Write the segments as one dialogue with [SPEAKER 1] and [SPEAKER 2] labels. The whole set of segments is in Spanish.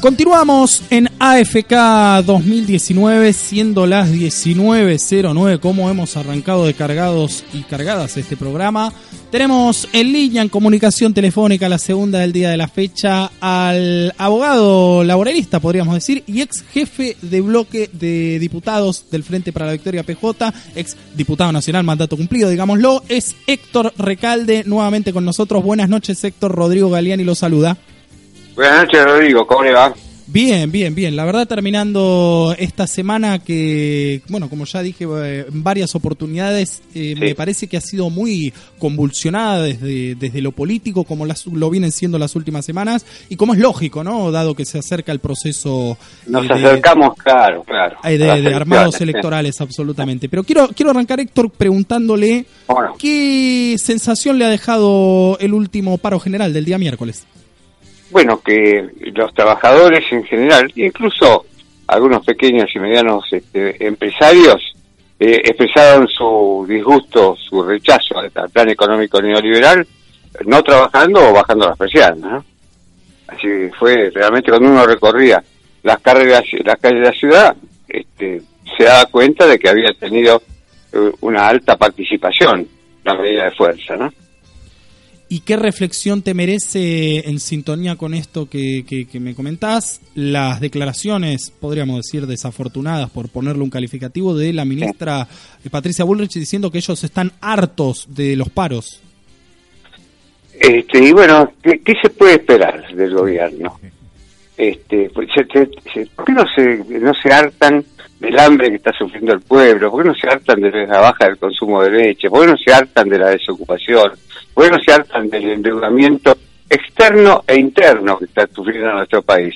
[SPEAKER 1] Continuamos en AFK 2019, siendo las 19.09, como hemos arrancado de cargados y cargadas este programa. Tenemos en línea, en comunicación telefónica, la segunda del día de la fecha, al abogado laboralista, podríamos decir, y ex jefe de bloque de diputados del Frente para la Victoria PJ, ex diputado nacional, mandato cumplido, digámoslo, es Héctor Recalde, nuevamente con nosotros. Buenas noches, Héctor. Rodrigo Galeani lo saluda.
[SPEAKER 2] Buenas noches, Rodrigo. ¿Cómo le va?
[SPEAKER 1] Bien, bien, bien. La verdad, terminando esta semana que, bueno, como ya dije eh, en varias oportunidades, eh, me parece que ha sido muy convulsionada desde, desde lo político, como las, lo vienen siendo las últimas semanas, y como es lógico, ¿no? Dado que se acerca el proceso.
[SPEAKER 2] Nos eh, acercamos, claro, claro.
[SPEAKER 1] De, armados electorales, absolutamente. Pero quiero, quiero arrancar, Héctor, preguntándole qué sensación le ha dejado el último paro general del día miércoles
[SPEAKER 2] bueno, que los trabajadores en general, incluso algunos pequeños y medianos este, empresarios, eh, expresaron su disgusto, su rechazo al, plan económico neoliberal, no trabajando o bajando las persianas. Así fue realmente cuando uno recorría las carreras, las calles de la ciudad, este, se daba cuenta de que había tenido eh, una alta participación la medida de fuerza, ¿no?
[SPEAKER 1] ¿Y qué reflexión te merece en sintonía con esto que, que, me comentás? Las declaraciones, podríamos decir, desafortunadas, por ponerle un calificativo, de la ministra Patricia Bullrich diciendo que ellos están hartos de los paros.
[SPEAKER 2] Este, y bueno, ¿qué, se puede esperar del gobierno? Este, pues, ¿Por qué no se, no se hartan del hambre que está sufriendo el pueblo? ¿Por qué no se hartan de la baja del consumo de leche? ¿Por qué no se hartan de la desocupación? Bueno se hartan del endeudamiento externo e interno que está sufriendo nuestro país.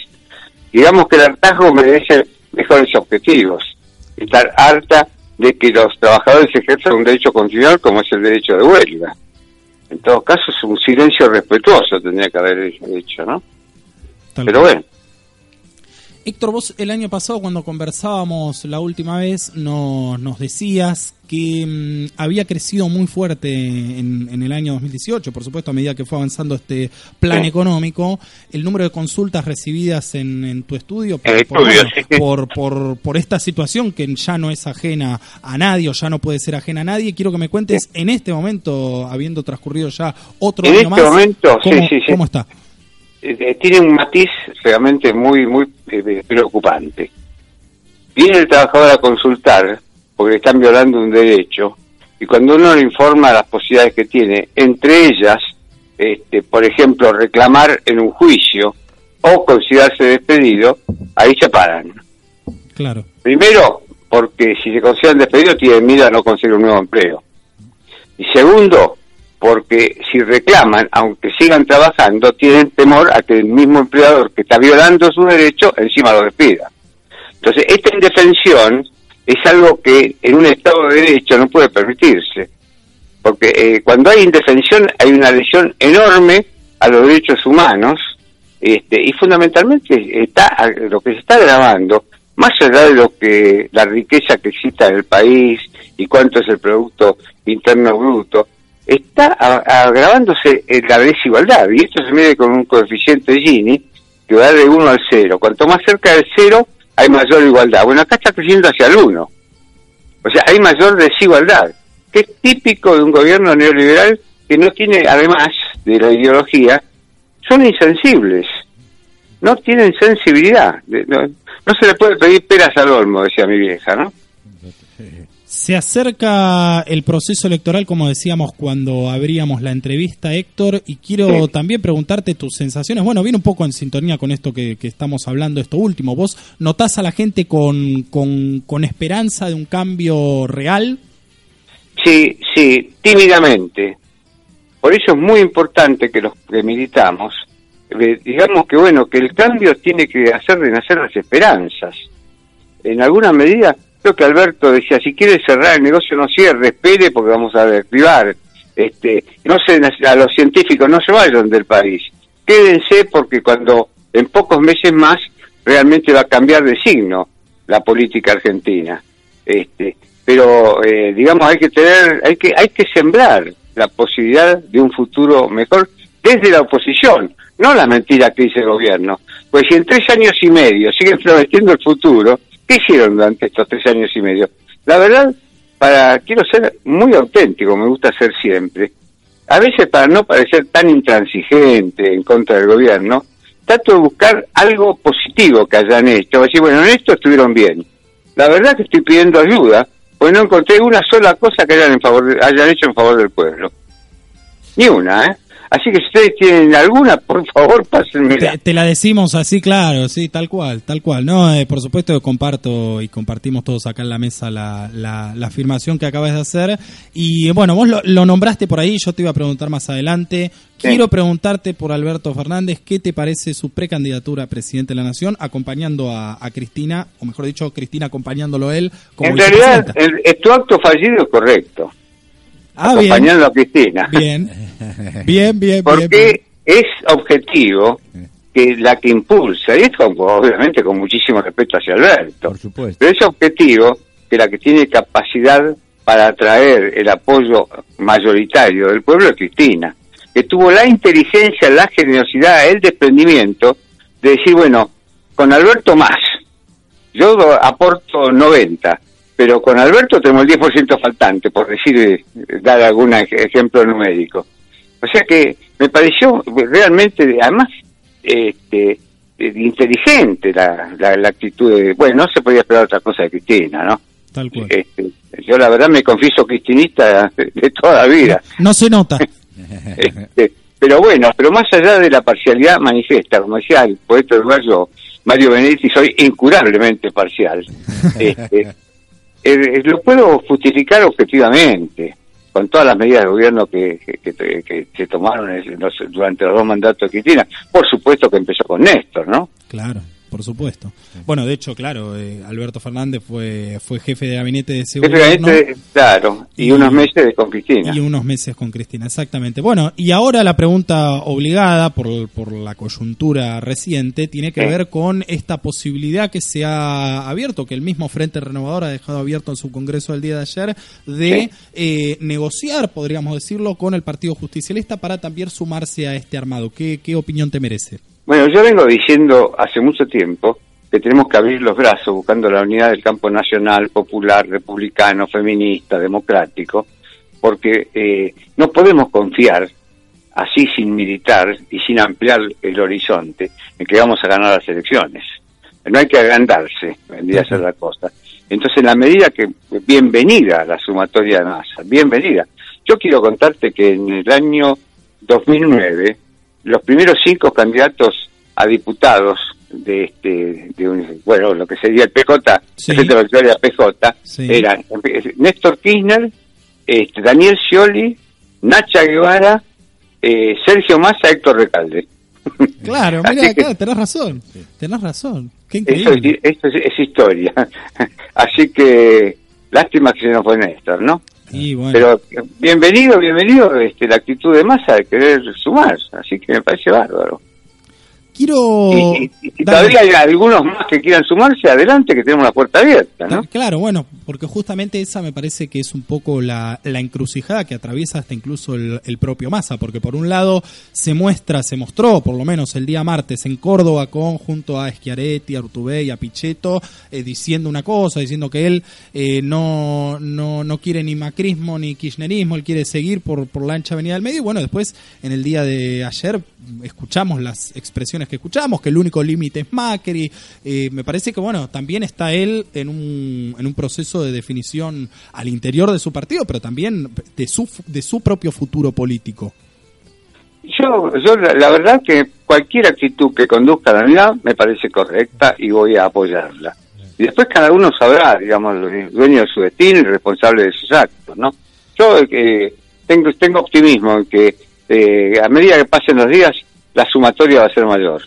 [SPEAKER 2] Digamos que el hartazgo merece mejores objetivos. Estar harta de que los trabajadores ejerzan un derecho constitucional como es el derecho de huelga. En todo caso, es un silencio respetuoso tendría que haber hecho, ¿no? Pero bueno.
[SPEAKER 1] Héctor, vos el año pasado cuando conversábamos la última vez nos, nos decías que mm, había crecido muy fuerte en, el año 2018, por supuesto, a medida que fue avanzando este plan económico, el número de consultas recibidas en, tu estudio, por, por, por, esta situación que ya no es ajena a nadie o ya no puede ser ajena a nadie. Quiero que me cuentes en este momento, habiendo transcurrido ya otro
[SPEAKER 2] año
[SPEAKER 1] este
[SPEAKER 2] más, momento,
[SPEAKER 1] ¿cómo, ¿cómo está?
[SPEAKER 2] Eh, tiene un matiz realmente muy, muy eh, preocupante. Viene el trabajador a consultar porque están violando un derecho y cuando uno le informa las posibilidades que tiene, entre ellas, este, por ejemplo, reclamar en un juicio o considerarse despedido, ahí se paran.
[SPEAKER 1] Claro.
[SPEAKER 2] Primero, porque si se consideran despedidos tienen miedo a no conseguir un nuevo empleo. Y segundo, porque si reclaman, aunque sigan trabajando, tienen temor a que el mismo empleador que está violando su derecho encima lo despida. Entonces, esta indefensión es algo que en un Estado de Derecho no puede permitirse, porque eh, cuando hay indefensión hay una lesión enorme a los derechos humanos este, y fundamentalmente está lo que se está grabando, más allá de lo que la riqueza que exista en el país y cuánto es el producto interno bruto, está agravándose la desigualdad, y esto se mide con un coeficiente Gini que va de 1 al 0. Cuanto más cerca del 0, hay mayor igualdad. Bueno, acá está creciendo hacia el 1. O sea, hay mayor desigualdad, que es típico de un gobierno neoliberal que no tiene, además de la ideología, son insensibles, no tienen sensibilidad. No, no se le puede pedir peras al olmo, decía mi vieja, ¿no?
[SPEAKER 1] Se acerca el proceso electoral, como decíamos cuando abríamos la entrevista, Héctor, y quiero también preguntarte tus sensaciones. Bueno, viene un poco en sintonía con esto que, estamos hablando, esto último. ¿Vos notás a la gente con, con, esperanza de un cambio real?
[SPEAKER 2] Sí, sí, tímidamente. Por eso es muy importante que los que militamos, eh, digamos que bueno, que el cambio tiene que hacer de nacer las esperanzas. En alguna medida Creo que Alberto decía, si quiere cerrar el negocio no cierre, espere porque vamos a derribar. Este, no se, a los científicos no se vayan del país. Quédense porque cuando en pocos meses más realmente va a cambiar de signo la política argentina. Este, pero eh, digamos hay que tener, hay que, hay que sembrar la posibilidad de un futuro mejor desde la oposición, no la mentira que dice el gobierno. Pues si en tres años y medio siguen prometiendo el futuro, ¿qué hicieron durante estos tres años y medio? La verdad, para quiero ser muy auténtico, me gusta ser siempre. A veces para no parecer tan intransigente en contra del gobierno, trato de buscar algo positivo que hayan hecho. Decir, bueno, en esto estuvieron bien. La verdad que estoy pidiendo ayuda, porque no encontré una sola cosa que hayan, en favor, hayan hecho en favor del pueblo. Ni una, ¿eh? Así que si ustedes tienen alguna, por favor, pásenme.
[SPEAKER 1] Te, te, la decimos así, claro, sí, tal cual, tal cual. No, eh, por supuesto comparto y compartimos todos acá en la mesa la, la, la afirmación que acabas de hacer. Y bueno, vos lo, lo, nombraste por ahí, yo te iba a preguntar más adelante. Quiero sí. preguntarte por Alberto Fernández, ¿qué te parece su precandidatura a presidente de la Nación acompañando a, a Cristina, o mejor dicho, Cristina acompañándolo él?
[SPEAKER 2] Como en realidad, el, tu acto fallido es correcto. Ah, acompañando
[SPEAKER 1] bien.
[SPEAKER 2] a Cristina.
[SPEAKER 1] Bien, bien, bien.
[SPEAKER 2] Porque
[SPEAKER 1] bien,
[SPEAKER 2] es objetivo que la que impulsa, y esto obviamente con muchísimo respeto hacia Alberto,
[SPEAKER 3] Por supuesto.
[SPEAKER 2] pero es objetivo que la que tiene capacidad para atraer el apoyo mayoritario del pueblo es Cristina, que tuvo la inteligencia, la generosidad, el desprendimiento de decir, bueno, con Alberto más, yo aporto 90, pero con Alberto tenemos el 10% faltante, por decir, dar algún ejemplo numérico. O sea que me pareció realmente, además, este, inteligente la, la, la, actitud de, bueno, no se podía esperar otra cosa de Cristina, ¿no?
[SPEAKER 1] Tal cual.
[SPEAKER 2] Este, yo la verdad me confieso cristinista de, toda la vida.
[SPEAKER 1] No, no se nota.
[SPEAKER 2] este, pero bueno, pero más allá de la parcialidad manifiesta, como decía el poeta uruguayo Mario Benedetti, soy incurablemente parcial. Este, eh, lo puedo justificar objetivamente con todas las medidas de gobierno que, que, se tomaron durante los dos mandatos de Cristina. Por supuesto que empezó con Néstor, ¿no?
[SPEAKER 1] Claro, por supuesto. Bueno, de hecho, claro, eh, Alberto Fernández fue fue jefe de gabinete de ese gobierno.
[SPEAKER 2] Gabinete, claro, y, y, unos meses con Cristina.
[SPEAKER 1] Y unos meses con Cristina, exactamente. Bueno, y ahora la pregunta obligada por, por la coyuntura reciente tiene que sí. ver con esta posibilidad que se ha abierto, que el mismo Frente Renovador ha dejado abierto en su congreso el día de ayer, de sí. eh, negociar, podríamos decirlo, con el Partido Justicialista para también sumarse a este armado. ¿Qué, qué opinión te merece?
[SPEAKER 2] Bueno, yo vengo diciendo hace mucho tiempo que tenemos que abrir los brazos buscando la unidad del campo nacional, popular, republicano, feminista, democrático, porque eh, no podemos confiar así sin militar y sin ampliar el horizonte en que vamos a ganar las elecciones. No hay que agrandarse, vendría a ser la cosa. Entonces, en la medida que, bienvenida la sumatoria de masa, bienvenida. Yo quiero contarte que en el año 2009, los primeros cinco candidatos a diputados de este de un, bueno lo que sería el PJ sí. el Victoria PJ sí. eran Néstor Kirchner este, Daniel Scioli Nacha Guevara eh, Sergio Massa Héctor Recalde
[SPEAKER 1] claro mira tenés razón tenés razón qué increíble
[SPEAKER 2] esto es, es, es historia así que lástima que se nos fue Néstor no
[SPEAKER 1] bueno.
[SPEAKER 2] Pero bienvenido, bienvenido este, la actitud de masa de querer sumar, así que me parece bárbaro.
[SPEAKER 1] Quiero.
[SPEAKER 2] Y, y, y todavía hay algunos más que quieran sumarse, adelante, que tenemos la puerta abierta, ¿no?
[SPEAKER 1] Claro, bueno, porque justamente esa me parece que es un poco la, la encrucijada que atraviesa hasta incluso el, el, propio Massa, porque por un lado se muestra, se mostró, por lo menos el día martes en Córdoba, con junto a Schiaretti, a Urtubey, a Pichetto, eh, diciendo una cosa, diciendo que él eh, no, no, no quiere ni macrismo ni kirchnerismo, él quiere seguir por, por la ancha avenida del medio. Y bueno, después, en el día de ayer, escuchamos las expresiones que escuchamos, que el único límite es Macri. Eh, me parece que, bueno, también está él en un, en un proceso de definición al interior de su partido, pero también de su, de su propio futuro político.
[SPEAKER 2] Yo, yo la verdad que cualquier actitud que conduzca a la unidad me parece correcta y voy a apoyarla. Y después cada uno sabrá, digamos, dueño de su destino y responsable de sus actos, ¿no? Yo eh, tengo, tengo optimismo en que eh, a medida que pasen los días, la sumatoria va a ser mayor.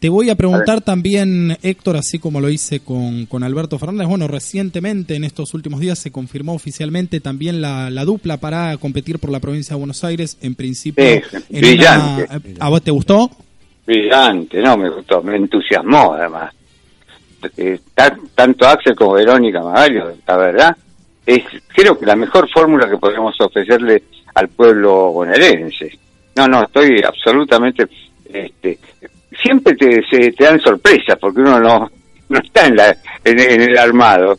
[SPEAKER 1] Te voy a preguntar a también, Héctor, así como lo hice con, con, Alberto Fernández, bueno, recientemente, en estos últimos días, se confirmó oficialmente también la, la dupla para competir por la provincia de Buenos Aires, en principio.
[SPEAKER 2] Sí, en brillante. Una,
[SPEAKER 1] ¿A vos te gustó?
[SPEAKER 2] Brillante, no, me gustó, me entusiasmó además. Eh, tanto Axel como Verónica Magalio, la verdad, es creo que la mejor fórmula que podemos ofrecerle al pueblo bonaerense. No, no, estoy absolutamente este, siempre te, se, te dan sorpresas, porque uno no, no está en, la, en, el armado,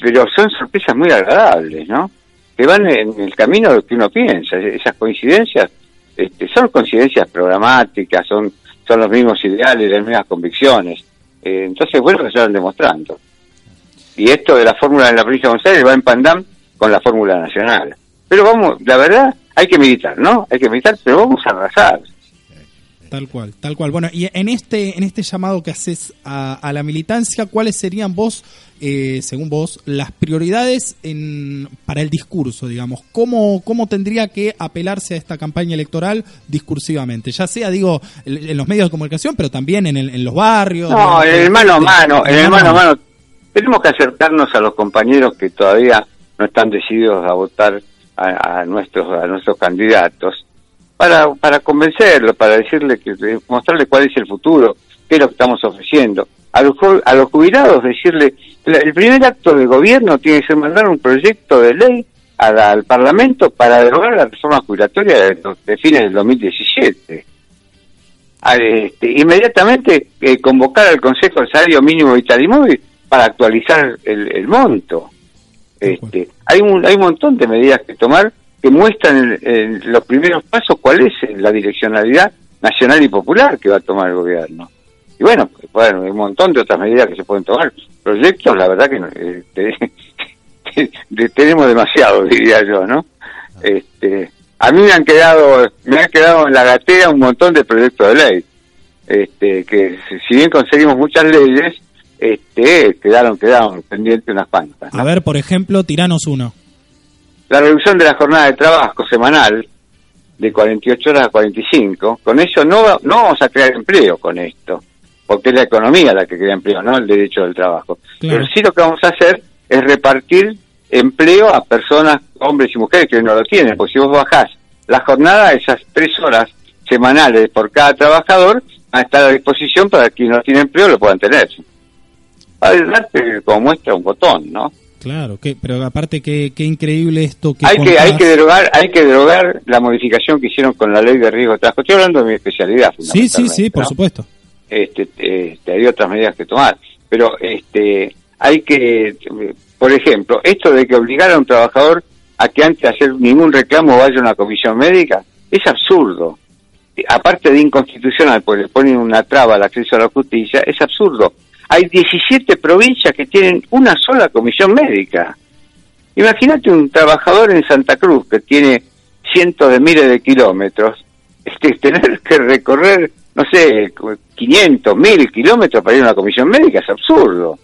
[SPEAKER 2] pero son sorpresas muy agradables, ¿no? Que van en el camino que uno piensa, esas coincidencias este, son coincidencias programáticas, son, son los mismos ideales, las mismas convicciones. Eh, entonces, bueno, se van demostrando. Y esto de la fórmula de la provincia de González va en pandam con la fórmula nacional. Pero vamos, la verdad, hay que militar, ¿no? Hay que militar, pero vamos a arrasar.
[SPEAKER 1] Tal cual, tal cual. Bueno, y en este, en este llamado que haces a, la militancia, ¿cuáles serían vos, eh, según vos, las prioridades en, para el discurso, digamos? ¿Cómo, ¿Cómo tendría que apelarse a esta campaña electoral discursivamente? Ya sea, digo, en, los medios de comunicación, pero también en, en los barrios.
[SPEAKER 2] No, en el mano a mano, en el mano a mano. Tenemos que acercarnos a los compañeros que todavía no están decididos a votar a, a nuestros, a nuestros candidatos para, para convencerlo, para decirle que mostrarle cuál es el futuro, qué es lo que estamos ofreciendo. A los, a los jubilados decirle, el primer acto de gobierno tiene que ser mandar un proyecto de ley al Parlamento para derogar la reforma jubilatoria de, fines del 2017. este, inmediatamente eh, convocar al Consejo del Salario Mínimo Vital y Móvil para actualizar el monto. Este, hay, un, hay un montón de medidas que tomar que muestran en, los primeros pasos cuál es la direccionalidad nacional y popular que va a tomar el gobierno. Y bueno, bueno, hay un montón de otras medidas que se pueden tomar. Proyectos, la verdad que eh, tenemos demasiado, diría yo, ¿no? Este, a mí me han quedado, me han quedado en la gatera un montón de proyectos de ley. Este, que si bien conseguimos muchas leyes, este, quedaron, quedaron pendientes unas cuantas.
[SPEAKER 1] A ver, por ejemplo, tiranos uno
[SPEAKER 2] la reducción de la jornada de trabajo semanal de 48 horas a 45, con eso no, no vamos a crear empleo con esto, porque es la economía la que crea empleo, no el derecho del trabajo. Pero sí lo que vamos a hacer es repartir empleo a personas, hombres y mujeres que no lo tienen, porque si vos bajás la jornada, esas tres horas semanales por cada trabajador, van a estar a disposición para que quien no tiene empleo lo puedan tener. Para darte como muestra un botón, ¿no?
[SPEAKER 1] Claro, que, pero aparte qué, qué increíble esto que
[SPEAKER 2] hay que hay que derogar hay que derogar la modificación que hicieron con la ley de riesgo de. Estoy hablando de mi especialidad.
[SPEAKER 1] Sí, sí, sí, por supuesto.
[SPEAKER 2] Este, este, hay otras medidas que tomar, pero este hay que, por ejemplo, esto de que obligar a un trabajador a que antes de hacer ningún reclamo vaya a una comisión médica es absurdo. Aparte de inconstitucional, porque le ponen una traba al acceso a la justicia, es absurdo hay 17 provincias que tienen una sola comisión médica. Imagínate un trabajador en Santa Cruz que tiene cientos de miles de kilómetros, este, tener que recorrer, no sé, 500, 1000 kilómetros para ir a una comisión médica es absurdo.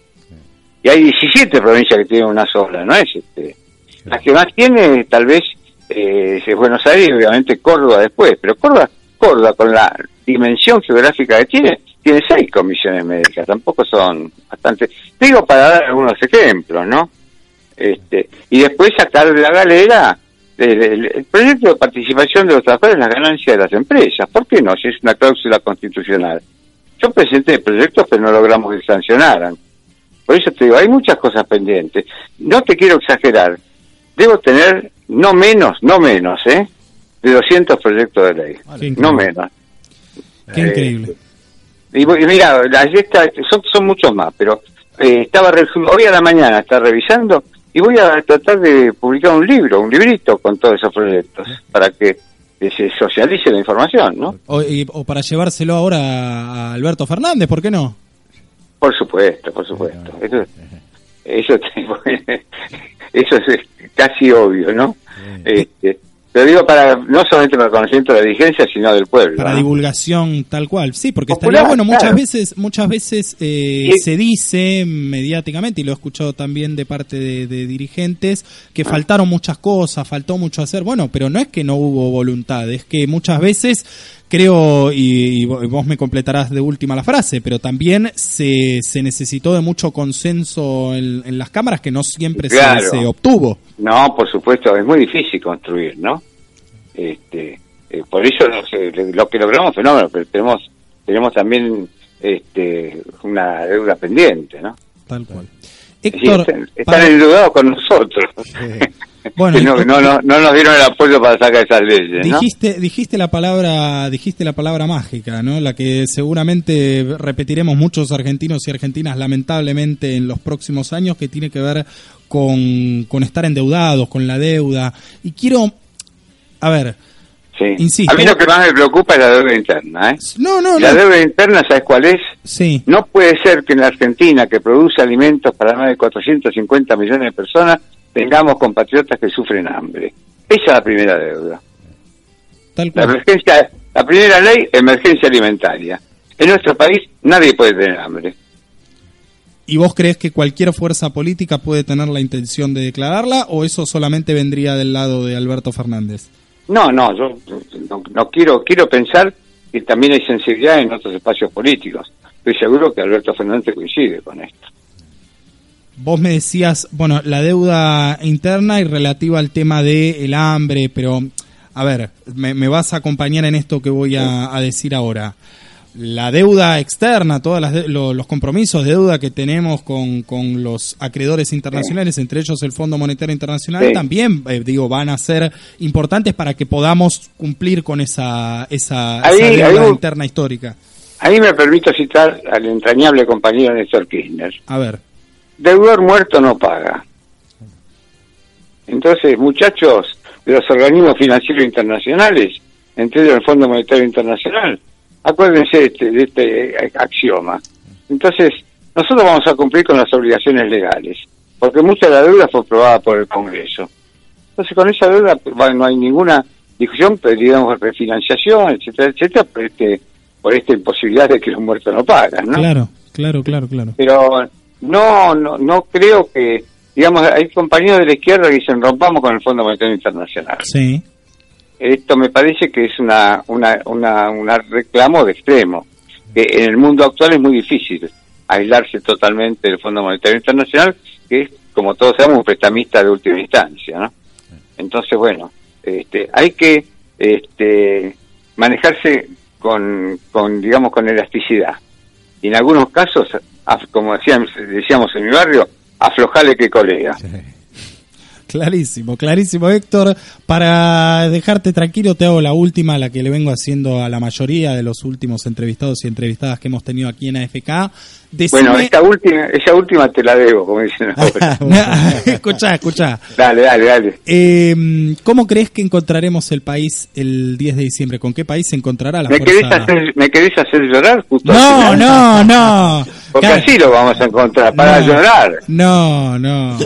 [SPEAKER 2] Y hay 17 provincias que tienen una sola, ¿no es? este La que más tiene tal vez eh, es Buenos Aires obviamente Córdoba después, pero Córdoba, Córdoba con la dimensión geográfica que tiene, tiene seis comisiones médicas, tampoco son bastante. Digo para dar algunos ejemplos, ¿no? Este, y después sacar de la galera el, proyecto de participación de los trabajadores en las ganancias de las empresas. ¿Por qué no? Si es una cláusula constitucional. Yo presenté proyectos, pero no logramos que sancionaran. Por eso te digo, hay muchas cosas pendientes. No te quiero exagerar. Debo tener no menos, no menos, ¿eh? De 200 proyectos de ley. no menos.
[SPEAKER 1] Qué increíble.
[SPEAKER 2] Y, mira, son, son muchos más, pero eh, estaba hoy a la mañana está revisando y voy a tratar de publicar un libro, un librito con todos esos proyectos para que se socialice la información, ¿no?
[SPEAKER 1] O, para llevárselo ahora a Alberto Fernández, ¿por qué no?
[SPEAKER 2] Por supuesto, por supuesto. Eso, eso, eso es casi obvio, ¿no? Este, lo digo para no solamente para el conocimiento de la dirigencia, sino del pueblo.
[SPEAKER 1] Para divulgación tal cual, sí, porque estaría bueno, muchas veces muchas veces eh, se dice mediáticamente, y lo he escuchado también de parte de, dirigentes, que ah. faltaron muchas cosas, faltó mucho hacer, bueno, pero no es que no hubo voluntad, es que muchas veces creo, y, vos me completarás de última la frase, pero también se, se necesitó de mucho consenso en, las cámaras que no siempre se, obtuvo.
[SPEAKER 2] No, por supuesto, es muy difícil construir, ¿no? Este, eh, por eso lo que logramos fenómeno, pero tenemos, tenemos también este, una deuda pendiente, ¿no?
[SPEAKER 1] Tal cual.
[SPEAKER 2] Héctor, están, están endeudados con nosotros. Bueno, no, no, no, no, nos dieron el apoyo para sacar esas leyes.
[SPEAKER 1] Dijiste, dijiste la palabra, dijiste la palabra mágica, ¿no? La que seguramente repetiremos muchos argentinos y argentinas, lamentablemente, en los próximos años, que tiene que ver con, con estar endeudados, con la deuda. Y quiero, a ver,
[SPEAKER 2] Insisto. A mí lo que más me preocupa es la deuda interna. ¿eh?
[SPEAKER 1] No, no,
[SPEAKER 2] la deuda interna, ¿sabes cuál es?
[SPEAKER 1] Sí.
[SPEAKER 2] No puede ser que en la Argentina, que produce alimentos para más de 450 millones de personas, tengamos compatriotas que sufren hambre. Esa es la primera deuda. La, emergencia, la primera ley, emergencia alimentaria. En nuestro país nadie puede tener hambre.
[SPEAKER 1] ¿Y vos crees que cualquier fuerza política puede tener la intención de declararla o eso solamente vendría del lado de Alberto Fernández?
[SPEAKER 2] No, no, yo no, quiero quiero pensar que también hay sensibilidad en otros espacios políticos. Estoy seguro que Alberto Fernández coincide con esto.
[SPEAKER 1] Vos me decías, bueno, la deuda interna y relativa al tema del el hambre, pero a ver, me, vas a acompañar en esto que voy a, decir ahora. La deuda externa, todos los compromisos de deuda que tenemos con, con los acreedores internacionales, entre ellos el Fondo Monetario Internacional, también, eh, digo, van a ser importantes para que podamos cumplir con esa, esa, deuda interna histórica.
[SPEAKER 2] Ahí me permito citar al entrañable compañero Néstor Kirchner.
[SPEAKER 1] A ver
[SPEAKER 2] deudor muerto no paga. Entonces, muchachos de los organismos financieros internacionales, entre ellos el Fondo Monetario Internacional, acuérdense de este, de este axioma. Entonces, nosotros vamos a cumplir con las obligaciones legales, porque mucha de la deuda fue aprobada por el Congreso. Entonces, con esa deuda no hay ninguna discusión, digamos, refinanciación, etcétera, etcétera, por, este, por esta imposibilidad de que los muertos no pagan, ¿no?
[SPEAKER 1] Claro, claro, claro, claro.
[SPEAKER 2] Pero no, no, no creo que, digamos, hay compañeros de la izquierda que dicen rompamos con el Fondo Monetario Internacional.
[SPEAKER 1] Sí.
[SPEAKER 2] Esto me parece que es una, una, una, una reclamo de extremo, que en el mundo actual es muy difícil aislarse totalmente del Fondo Monetario Internacional, que es, como todos sabemos, un prestamista de última instancia, ¿no? Entonces, bueno, este, hay que este, manejarse con, con, digamos, con elasticidad. Y en algunos casos como decíamos, decíamos en mi barrio, aflojale que colega.
[SPEAKER 1] Clarísimo, clarísimo, Héctor. Para dejarte tranquilo, te hago la última, la que le vengo haciendo a la mayoría de los últimos entrevistados y entrevistadas que hemos tenido aquí en AFK.
[SPEAKER 2] Bueno, esta última, esa última te la debo, como dicen
[SPEAKER 1] escuchá, escuchá.
[SPEAKER 2] Dale, dale, dale.
[SPEAKER 1] Eh, ¿Cómo crees que encontraremos el país el 10 de diciembre? ¿Con qué país se encontrará la
[SPEAKER 2] ¿Me
[SPEAKER 1] fuerza?
[SPEAKER 2] Querés hacer, ¿Me querés hacer llorar?
[SPEAKER 1] Justo no, no, no.
[SPEAKER 2] Porque así lo vamos a encontrar, para llorar.
[SPEAKER 1] No, no.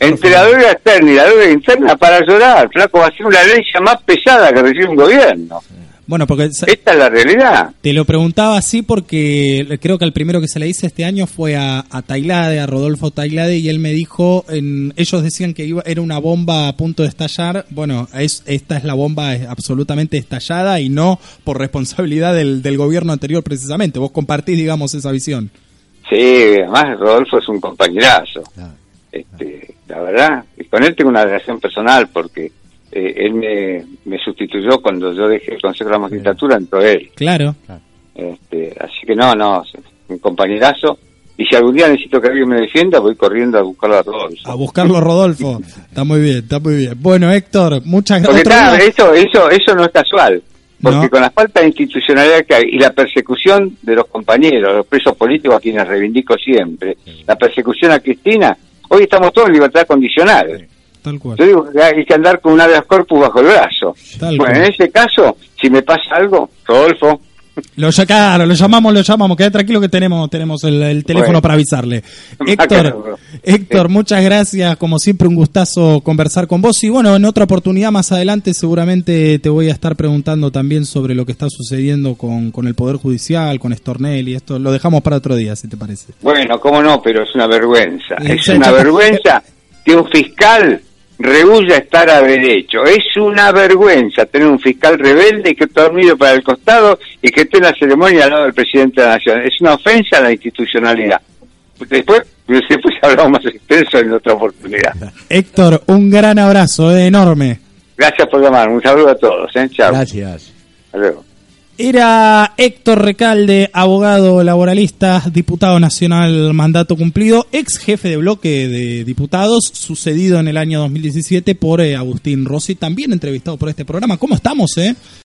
[SPEAKER 2] Entre la deuda externa y la deuda interna, para llorar, flaco, va a ser una ley más pesada que recibe un gobierno.
[SPEAKER 1] Bueno, porque...
[SPEAKER 2] Esta es la realidad.
[SPEAKER 1] Te lo preguntaba así porque creo que el primero que se le hice este año fue a, a Tailade, a Rodolfo Tailade, y él me dijo, en, ellos decían que iba, era una bomba a punto de estallar. Bueno, es, esta es la bomba absolutamente estallada y no por responsabilidad del, del gobierno anterior precisamente. Vos compartís, digamos, esa visión.
[SPEAKER 2] Sí, además Rodolfo es un compañerazo. Este, la verdad, y con él tengo una relación personal porque eh, él me, me, sustituyó cuando yo dejé el Consejo de la Magistratura, entró él.
[SPEAKER 1] Claro.
[SPEAKER 2] Este, así que no, no, un compañerazo. Y si algún día necesito que alguien me defienda, voy corriendo a buscarlo a Rodolfo.
[SPEAKER 1] A buscarlo a Rodolfo. está muy bien, está muy bien. Bueno, Héctor, muchas
[SPEAKER 2] gracias. eso, eso, eso no es casual. Porque con la falta de institucionalidad que hay y la persecución de los compañeros, los presos políticos a quienes reivindico siempre, la persecución a Cristina, hoy estamos todos en libertad condicional. Yo digo que hay que andar con un habeas corpus bajo el brazo. bueno, en ese caso, si me pasa algo, Rodolfo,
[SPEAKER 1] lo, claro, lo llamamos, lo llamamos. Queda tranquilo que tenemos, tenemos el, teléfono para avisarle. Héctor, Héctor, muchas gracias. Como siempre, un gustazo conversar con vos. Y bueno, en otra oportunidad más adelante seguramente te voy a estar preguntando también sobre lo que está sucediendo con, con el Poder Judicial, con Estornel y esto. Lo dejamos para otro día, si te parece.
[SPEAKER 2] Bueno, cómo no, pero es una vergüenza. es una vergüenza que un fiscal rehuya estar a derecho. Es una vergüenza tener un fiscal rebelde que está dormido para el costado y que esté en la ceremonia al lado del presidente de la Nación. Es una ofensa a la institucionalidad. Después, después hablamos más extenso en otra oportunidad.
[SPEAKER 1] Héctor, un gran abrazo, eh, enorme.
[SPEAKER 2] Gracias por llamar, un saludo a todos. ¿eh? Chao.
[SPEAKER 1] Gracias.
[SPEAKER 2] Hasta luego.
[SPEAKER 1] Era Héctor Recalde, abogado laboralista, diputado nacional, mandato cumplido, ex jefe de bloque de diputados, sucedido en el año 2017 por eh, Agustín Rossi, también entrevistado por este programa. ¿Cómo estamos, eh?